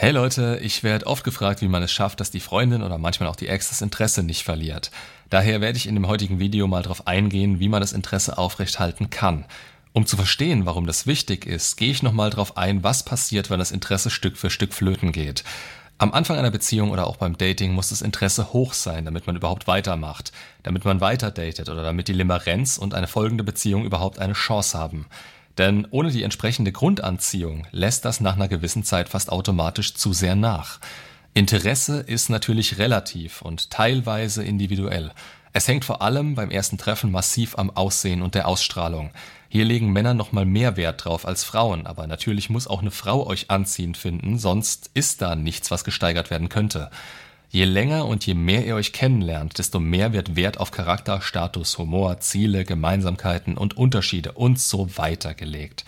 Hey Leute, ich werde oft gefragt, wie man es schafft, dass die Freundin oder manchmal auch die Ex das Interesse nicht verliert. Daher werde ich in dem heutigen Video mal darauf eingehen, wie man das Interesse aufrechthalten kann. Um zu verstehen, warum das wichtig ist, gehe ich nochmal darauf ein, was passiert, wenn das Interesse Stück für Stück flöten geht. Am Anfang einer Beziehung oder auch beim Dating muss das Interesse hoch sein, damit man überhaupt weitermacht, damit man weiter datet oder damit die Limerenz und eine folgende Beziehung überhaupt eine Chance haben. Denn ohne die entsprechende Grundanziehung lässt das nach einer gewissen Zeit fast automatisch zu sehr nach. Interesse ist natürlich relativ und teilweise individuell. Es hängt vor allem beim ersten Treffen massiv am Aussehen und der Ausstrahlung. Hier legen Männer nochmal mehr Wert drauf als Frauen, aber natürlich muss auch eine Frau euch anziehend finden, sonst ist da nichts, was gesteigert werden könnte. Je länger und je mehr ihr euch kennenlernt, desto mehr wird Wert auf Charakter, Status, Humor, Ziele, Gemeinsamkeiten und Unterschiede und so weiter gelegt.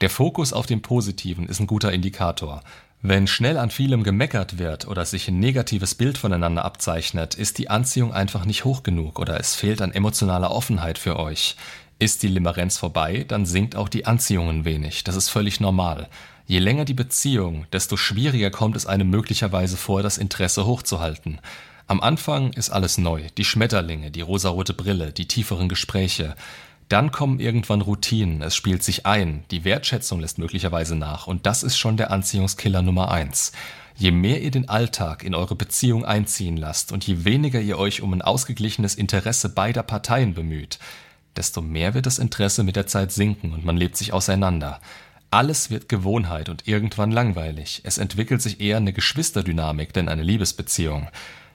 Der Fokus auf dem Positiven ist ein guter Indikator. Wenn schnell an vielem gemeckert wird oder sich ein negatives Bild voneinander abzeichnet, ist die Anziehung einfach nicht hoch genug oder es fehlt an emotionaler Offenheit für euch. Ist die Limerenz vorbei, dann sinkt auch die Anziehung ein wenig. Das ist völlig normal. Je länger die Beziehung, desto schwieriger kommt es einem möglicherweise vor, das Interesse hochzuhalten. Am Anfang ist alles neu, die Schmetterlinge, die rosarote Brille, die tieferen Gespräche. Dann kommen irgendwann Routinen, es spielt sich ein, die Wertschätzung lässt möglicherweise nach und das ist schon der Anziehungskiller Nummer eins. Je mehr ihr den Alltag in eure Beziehung einziehen lasst und je weniger ihr euch um ein ausgeglichenes Interesse beider Parteien bemüht, desto mehr wird das Interesse mit der Zeit sinken und man lebt sich auseinander. Alles wird Gewohnheit und irgendwann langweilig. Es entwickelt sich eher eine Geschwisterdynamik denn eine Liebesbeziehung.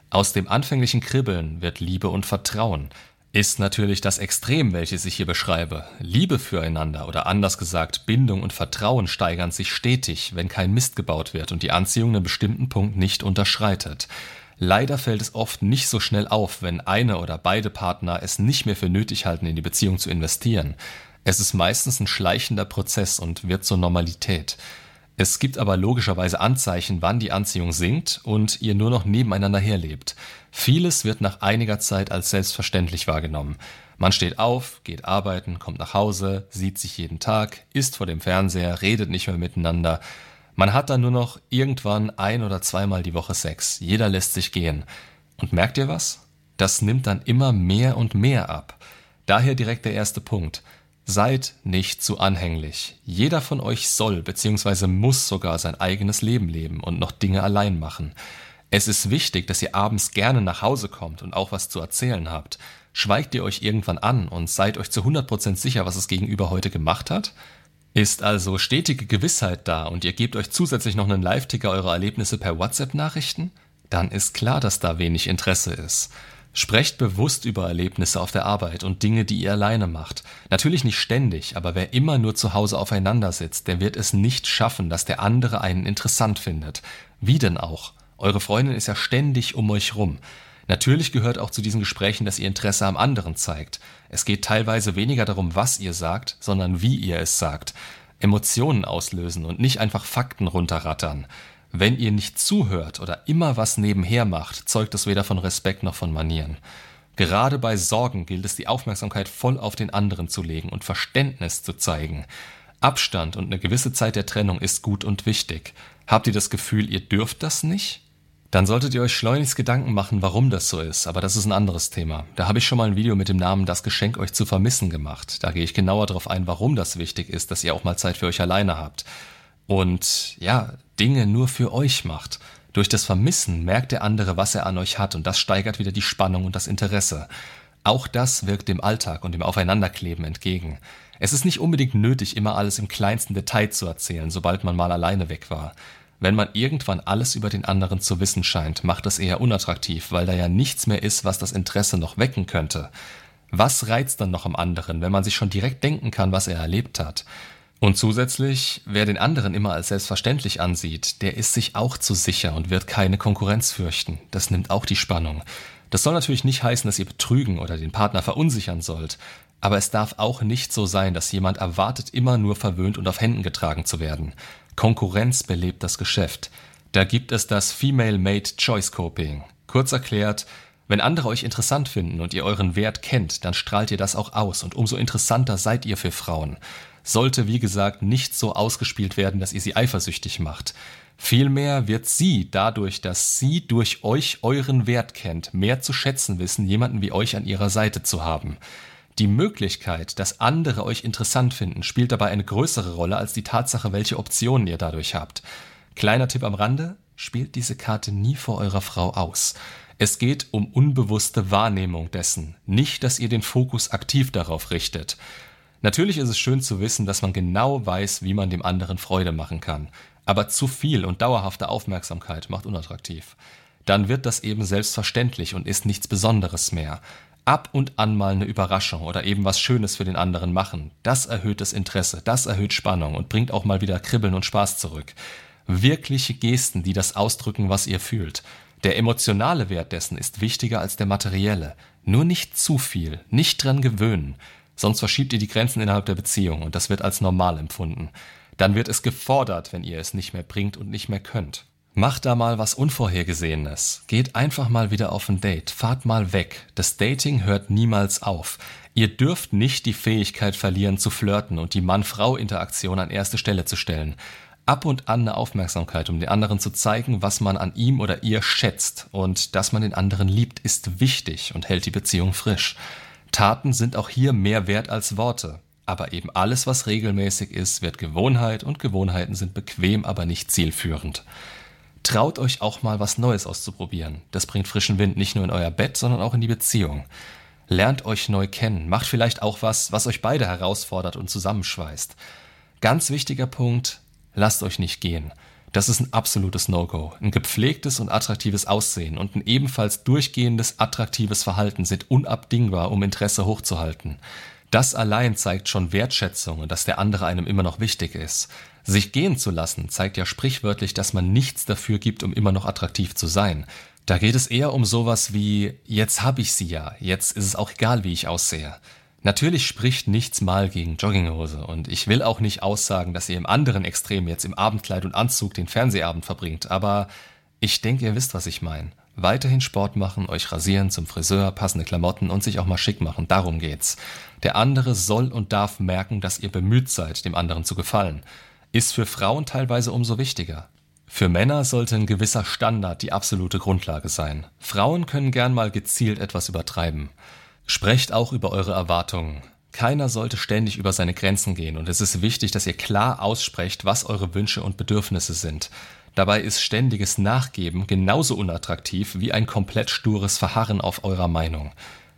Aus dem anfänglichen Kribbeln wird Liebe und Vertrauen. Ist natürlich das Extrem, welches ich hier beschreibe. Liebe füreinander oder anders gesagt Bindung und Vertrauen steigern sich stetig, wenn kein Mist gebaut wird und die Anziehung einen bestimmten Punkt nicht unterschreitet. Leider fällt es oft nicht so schnell auf, wenn eine oder beide Partner es nicht mehr für nötig halten, in die Beziehung zu investieren. Es ist meistens ein schleichender Prozess und wird zur Normalität. Es gibt aber logischerweise Anzeichen, wann die Anziehung sinkt und ihr nur noch nebeneinander herlebt. Vieles wird nach einiger Zeit als selbstverständlich wahrgenommen. Man steht auf, geht arbeiten, kommt nach Hause, sieht sich jeden Tag, isst vor dem Fernseher, redet nicht mehr miteinander. Man hat dann nur noch irgendwann ein oder zweimal die Woche Sex. Jeder lässt sich gehen. Und merkt ihr was? Das nimmt dann immer mehr und mehr ab. Daher direkt der erste Punkt. Seid nicht zu anhänglich. Jeder von euch soll bzw. muss sogar sein eigenes Leben leben und noch Dinge allein machen. Es ist wichtig, dass ihr abends gerne nach Hause kommt und auch was zu erzählen habt. Schweigt ihr euch irgendwann an und seid euch zu 100% sicher, was es gegenüber heute gemacht hat? Ist also stetige Gewissheit da und ihr gebt euch zusätzlich noch einen Live-Ticker eurer Erlebnisse per WhatsApp-Nachrichten? Dann ist klar, dass da wenig Interesse ist. Sprecht bewusst über Erlebnisse auf der Arbeit und Dinge, die ihr alleine macht. Natürlich nicht ständig, aber wer immer nur zu Hause aufeinander sitzt, der wird es nicht schaffen, dass der andere einen interessant findet. Wie denn auch? Eure Freundin ist ja ständig um euch rum. Natürlich gehört auch zu diesen Gesprächen, dass ihr Interesse am anderen zeigt. Es geht teilweise weniger darum, was ihr sagt, sondern wie ihr es sagt. Emotionen auslösen und nicht einfach Fakten runterrattern. Wenn ihr nicht zuhört oder immer was nebenher macht, zeugt es weder von Respekt noch von Manieren. Gerade bei Sorgen gilt es, die Aufmerksamkeit voll auf den anderen zu legen und Verständnis zu zeigen. Abstand und eine gewisse Zeit der Trennung ist gut und wichtig. Habt ihr das Gefühl, ihr dürft das nicht? Dann solltet ihr euch schleunigst Gedanken machen, warum das so ist, aber das ist ein anderes Thema. Da habe ich schon mal ein Video mit dem Namen Das Geschenk euch zu vermissen gemacht. Da gehe ich genauer darauf ein, warum das wichtig ist, dass ihr auch mal Zeit für euch alleine habt. Und ja, Dinge nur für euch macht. Durch das Vermissen merkt der andere, was er an euch hat und das steigert wieder die Spannung und das Interesse. Auch das wirkt dem Alltag und dem Aufeinanderkleben entgegen. Es ist nicht unbedingt nötig, immer alles im kleinsten Detail zu erzählen, sobald man mal alleine weg war. Wenn man irgendwann alles über den anderen zu wissen scheint, macht das eher unattraktiv, weil da ja nichts mehr ist, was das Interesse noch wecken könnte. Was reizt dann noch am anderen, wenn man sich schon direkt denken kann, was er erlebt hat? Und zusätzlich, wer den anderen immer als selbstverständlich ansieht, der ist sich auch zu sicher und wird keine Konkurrenz fürchten. Das nimmt auch die Spannung. Das soll natürlich nicht heißen, dass ihr betrügen oder den Partner verunsichern sollt. Aber es darf auch nicht so sein, dass jemand erwartet, immer nur verwöhnt und auf Händen getragen zu werden. Konkurrenz belebt das Geschäft. Da gibt es das Female Made Choice Coping. Kurz erklärt, wenn andere euch interessant finden und ihr euren Wert kennt, dann strahlt ihr das auch aus und umso interessanter seid ihr für Frauen. sollte, wie gesagt, nicht so ausgespielt werden, dass ihr sie eifersüchtig macht. Vielmehr wird sie dadurch, dass sie durch euch euren Wert kennt, mehr zu schätzen wissen, jemanden wie euch an ihrer Seite zu haben. Die Möglichkeit, dass andere euch interessant finden, spielt dabei eine größere Rolle als die Tatsache, welche Optionen ihr dadurch habt. Kleiner Tipp am Rande, spielt diese Karte nie vor eurer Frau aus. Es geht um unbewusste Wahrnehmung dessen, nicht, dass ihr den Fokus aktiv darauf richtet. Natürlich ist es schön zu wissen, dass man genau weiß, wie man dem anderen Freude machen kann. Aber zu viel und dauerhafte Aufmerksamkeit macht unattraktiv. Dann wird das eben selbstverständlich und ist nichts Besonderes mehr. Ab und an mal eine Überraschung oder eben was Schönes für den anderen machen, das erhöht das Interesse, das erhöht Spannung und bringt auch mal wieder Kribbeln und Spaß zurück. Wirkliche Gesten, die das ausdrücken, was ihr fühlt. Der emotionale Wert dessen ist wichtiger als der materielle. Nur nicht zu viel, nicht dran gewöhnen. Sonst verschiebt ihr die Grenzen innerhalb der Beziehung und das wird als normal empfunden. Dann wird es gefordert, wenn ihr es nicht mehr bringt und nicht mehr könnt. Macht da mal was Unvorhergesehenes. Geht einfach mal wieder auf ein Date. Fahrt mal weg. Das Dating hört niemals auf. Ihr dürft nicht die Fähigkeit verlieren zu flirten und die Mann-Frau-Interaktion an erste Stelle zu stellen ab und an eine Aufmerksamkeit, um den anderen zu zeigen, was man an ihm oder ihr schätzt. Und dass man den anderen liebt, ist wichtig und hält die Beziehung frisch. Taten sind auch hier mehr wert als Worte. Aber eben alles, was regelmäßig ist, wird Gewohnheit und Gewohnheiten sind bequem, aber nicht zielführend. Traut euch auch mal was Neues auszuprobieren. Das bringt frischen Wind nicht nur in euer Bett, sondern auch in die Beziehung. Lernt euch neu kennen, macht vielleicht auch was, was euch beide herausfordert und zusammenschweißt. Ganz wichtiger Punkt, lasst euch nicht gehen. Das ist ein absolutes No-Go. Ein gepflegtes und attraktives Aussehen und ein ebenfalls durchgehendes attraktives Verhalten sind unabdingbar, um Interesse hochzuhalten. Das allein zeigt schon Wertschätzung und dass der andere einem immer noch wichtig ist. Sich gehen zu lassen zeigt ja sprichwörtlich, dass man nichts dafür gibt, um immer noch attraktiv zu sein. Da geht es eher um sowas wie jetzt hab ich sie ja, jetzt ist es auch egal, wie ich aussehe. Natürlich spricht nichts mal gegen Jogginghose und ich will auch nicht aussagen, dass ihr im anderen Extrem jetzt im Abendkleid und Anzug den Fernsehabend verbringt, aber ich denke, ihr wisst, was ich meine. Weiterhin Sport machen, euch rasieren, zum Friseur, passende Klamotten und sich auch mal schick machen, darum geht's. Der andere soll und darf merken, dass ihr bemüht seid, dem anderen zu gefallen. Ist für Frauen teilweise umso wichtiger. Für Männer sollte ein gewisser Standard die absolute Grundlage sein. Frauen können gern mal gezielt etwas übertreiben. Sprecht auch über eure Erwartungen. Keiner sollte ständig über seine Grenzen gehen und es ist wichtig, dass ihr klar aussprecht, was eure Wünsche und Bedürfnisse sind. Dabei ist ständiges Nachgeben genauso unattraktiv wie ein komplett stures Verharren auf eurer Meinung.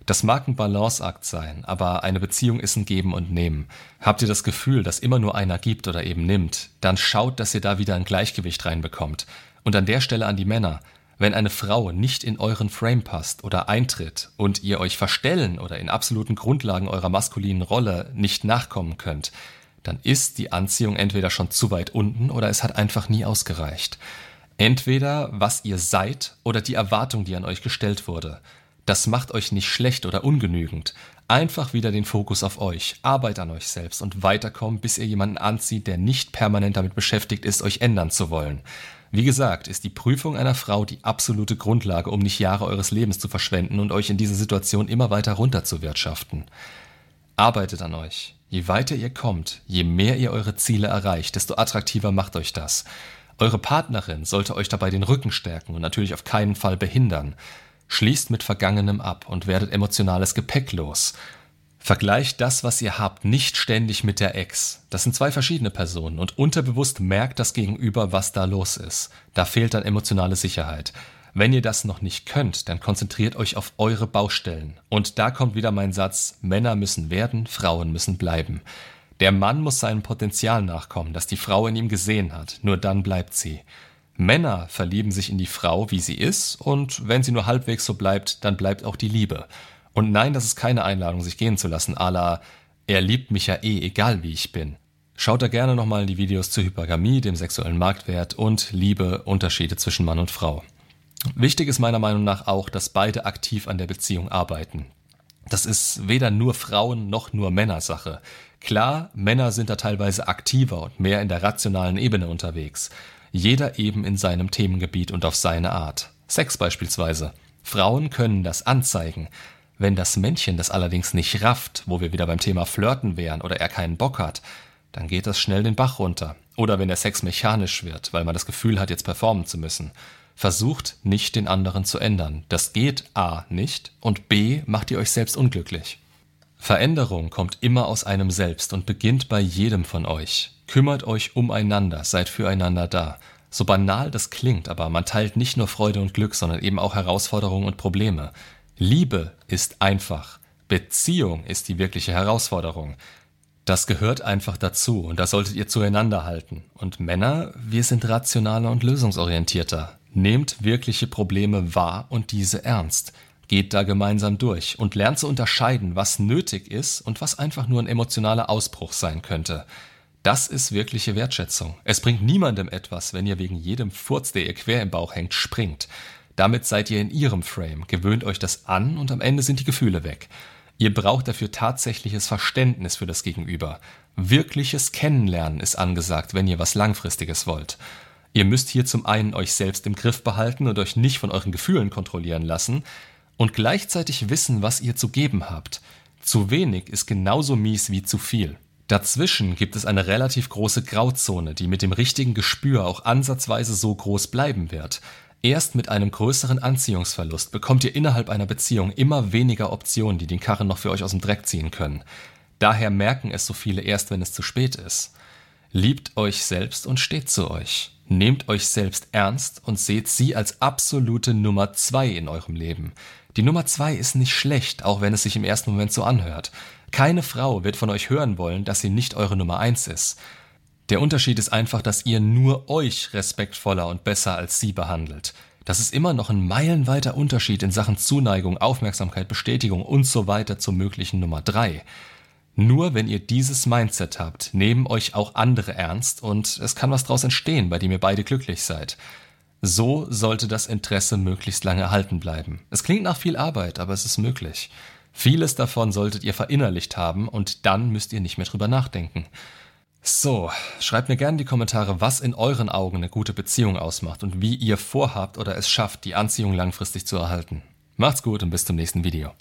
Das mag ein Balanceakt sein, aber eine Beziehung ist ein Geben und Nehmen. Habt ihr das Gefühl, dass immer nur einer gibt oder eben nimmt, dann schaut, dass ihr da wieder ein Gleichgewicht reinbekommt. Und an der Stelle an die Männer. Wenn eine Frau nicht in euren Frame passt oder eintritt und ihr euch verstellen oder in absoluten Grundlagen eurer maskulinen Rolle nicht nachkommen könnt, dann ist die Anziehung entweder schon zu weit unten oder es hat einfach nie ausgereicht. Entweder was ihr seid oder die Erwartung, die an euch gestellt wurde. Das macht euch nicht schlecht oder ungenügend. Einfach wieder den Fokus auf euch, Arbeit an euch selbst und weiterkommen, bis ihr jemanden anzieht, der nicht permanent damit beschäftigt ist, euch ändern zu wollen. Wie gesagt, ist die Prüfung einer Frau die absolute Grundlage, um nicht Jahre eures Lebens zu verschwenden und euch in diese Situation immer weiter runterzuwirtschaften. Arbeitet an euch. Je weiter ihr kommt, je mehr ihr eure Ziele erreicht, desto attraktiver macht euch das. Eure Partnerin sollte euch dabei den Rücken stärken und natürlich auf keinen Fall behindern. Schließt mit Vergangenem ab und werdet emotionales Gepäck los. Vergleicht das, was ihr habt, nicht ständig mit der Ex. Das sind zwei verschiedene Personen und unterbewusst merkt das Gegenüber, was da los ist. Da fehlt dann emotionale Sicherheit. Wenn ihr das noch nicht könnt, dann konzentriert euch auf eure Baustellen. Und da kommt wieder mein Satz, Männer müssen werden, Frauen müssen bleiben. Der Mann muss seinem Potenzial nachkommen, das die Frau in ihm gesehen hat, nur dann bleibt sie. Männer verlieben sich in die Frau, wie sie ist, und wenn sie nur halbwegs so bleibt, dann bleibt auch die Liebe. Und nein, das ist keine Einladung, sich gehen zu lassen, à la, er liebt mich ja eh, egal wie ich bin. Schaut da gerne nochmal in die Videos zur Hypergamie, dem sexuellen Marktwert und Liebe, Unterschiede zwischen Mann und Frau. Wichtig ist meiner Meinung nach auch, dass beide aktiv an der Beziehung arbeiten. Das ist weder nur Frauen noch nur Männersache. Klar, Männer sind da teilweise aktiver und mehr in der rationalen Ebene unterwegs. Jeder eben in seinem Themengebiet und auf seine Art. Sex beispielsweise. Frauen können das anzeigen, wenn das Männchen das allerdings nicht rafft, wo wir wieder beim Thema Flirten wären oder er keinen Bock hat, dann geht das schnell den Bach runter. Oder wenn der Sex mechanisch wird, weil man das Gefühl hat, jetzt performen zu müssen. Versucht nicht den anderen zu ändern. Das geht A nicht und B macht ihr euch selbst unglücklich. Veränderung kommt immer aus einem selbst und beginnt bei jedem von euch. Kümmert euch umeinander, seid füreinander da. So banal das klingt, aber man teilt nicht nur Freude und Glück, sondern eben auch Herausforderungen und Probleme. Liebe ist einfach. Beziehung ist die wirkliche Herausforderung. Das gehört einfach dazu und das solltet ihr zueinander halten. Und Männer, wir sind rationaler und lösungsorientierter. Nehmt wirkliche Probleme wahr und diese ernst. Geht da gemeinsam durch und lernt zu unterscheiden, was nötig ist und was einfach nur ein emotionaler Ausbruch sein könnte. Das ist wirkliche Wertschätzung. Es bringt niemandem etwas, wenn ihr wegen jedem Furz, der ihr quer im Bauch hängt, springt. Damit seid ihr in ihrem Frame, gewöhnt euch das an und am Ende sind die Gefühle weg. Ihr braucht dafür tatsächliches Verständnis für das Gegenüber. Wirkliches Kennenlernen ist angesagt, wenn ihr was Langfristiges wollt. Ihr müsst hier zum einen euch selbst im Griff behalten und euch nicht von euren Gefühlen kontrollieren lassen und gleichzeitig wissen, was ihr zu geben habt. Zu wenig ist genauso mies wie zu viel. Dazwischen gibt es eine relativ große Grauzone, die mit dem richtigen Gespür auch ansatzweise so groß bleiben wird. Erst mit einem größeren Anziehungsverlust bekommt ihr innerhalb einer Beziehung immer weniger Optionen, die den Karren noch für euch aus dem Dreck ziehen können. Daher merken es so viele erst, wenn es zu spät ist. Liebt euch selbst und steht zu euch. Nehmt euch selbst ernst und seht sie als absolute Nummer zwei in eurem Leben. Die Nummer zwei ist nicht schlecht, auch wenn es sich im ersten Moment so anhört. Keine Frau wird von euch hören wollen, dass sie nicht eure Nummer eins ist. Der Unterschied ist einfach, dass ihr nur euch respektvoller und besser als sie behandelt. Das ist immer noch ein meilenweiter Unterschied in Sachen Zuneigung, Aufmerksamkeit, Bestätigung und so weiter zur möglichen Nummer drei. Nur wenn ihr dieses Mindset habt, nehmen euch auch andere ernst und es kann was draus entstehen, bei dem ihr beide glücklich seid. So sollte das Interesse möglichst lange erhalten bleiben. Es klingt nach viel Arbeit, aber es ist möglich. Vieles davon solltet ihr verinnerlicht haben und dann müsst ihr nicht mehr drüber nachdenken. So, schreibt mir gerne in die Kommentare, was in euren Augen eine gute Beziehung ausmacht und wie ihr vorhabt oder es schafft, die Anziehung langfristig zu erhalten. Macht's gut und bis zum nächsten Video.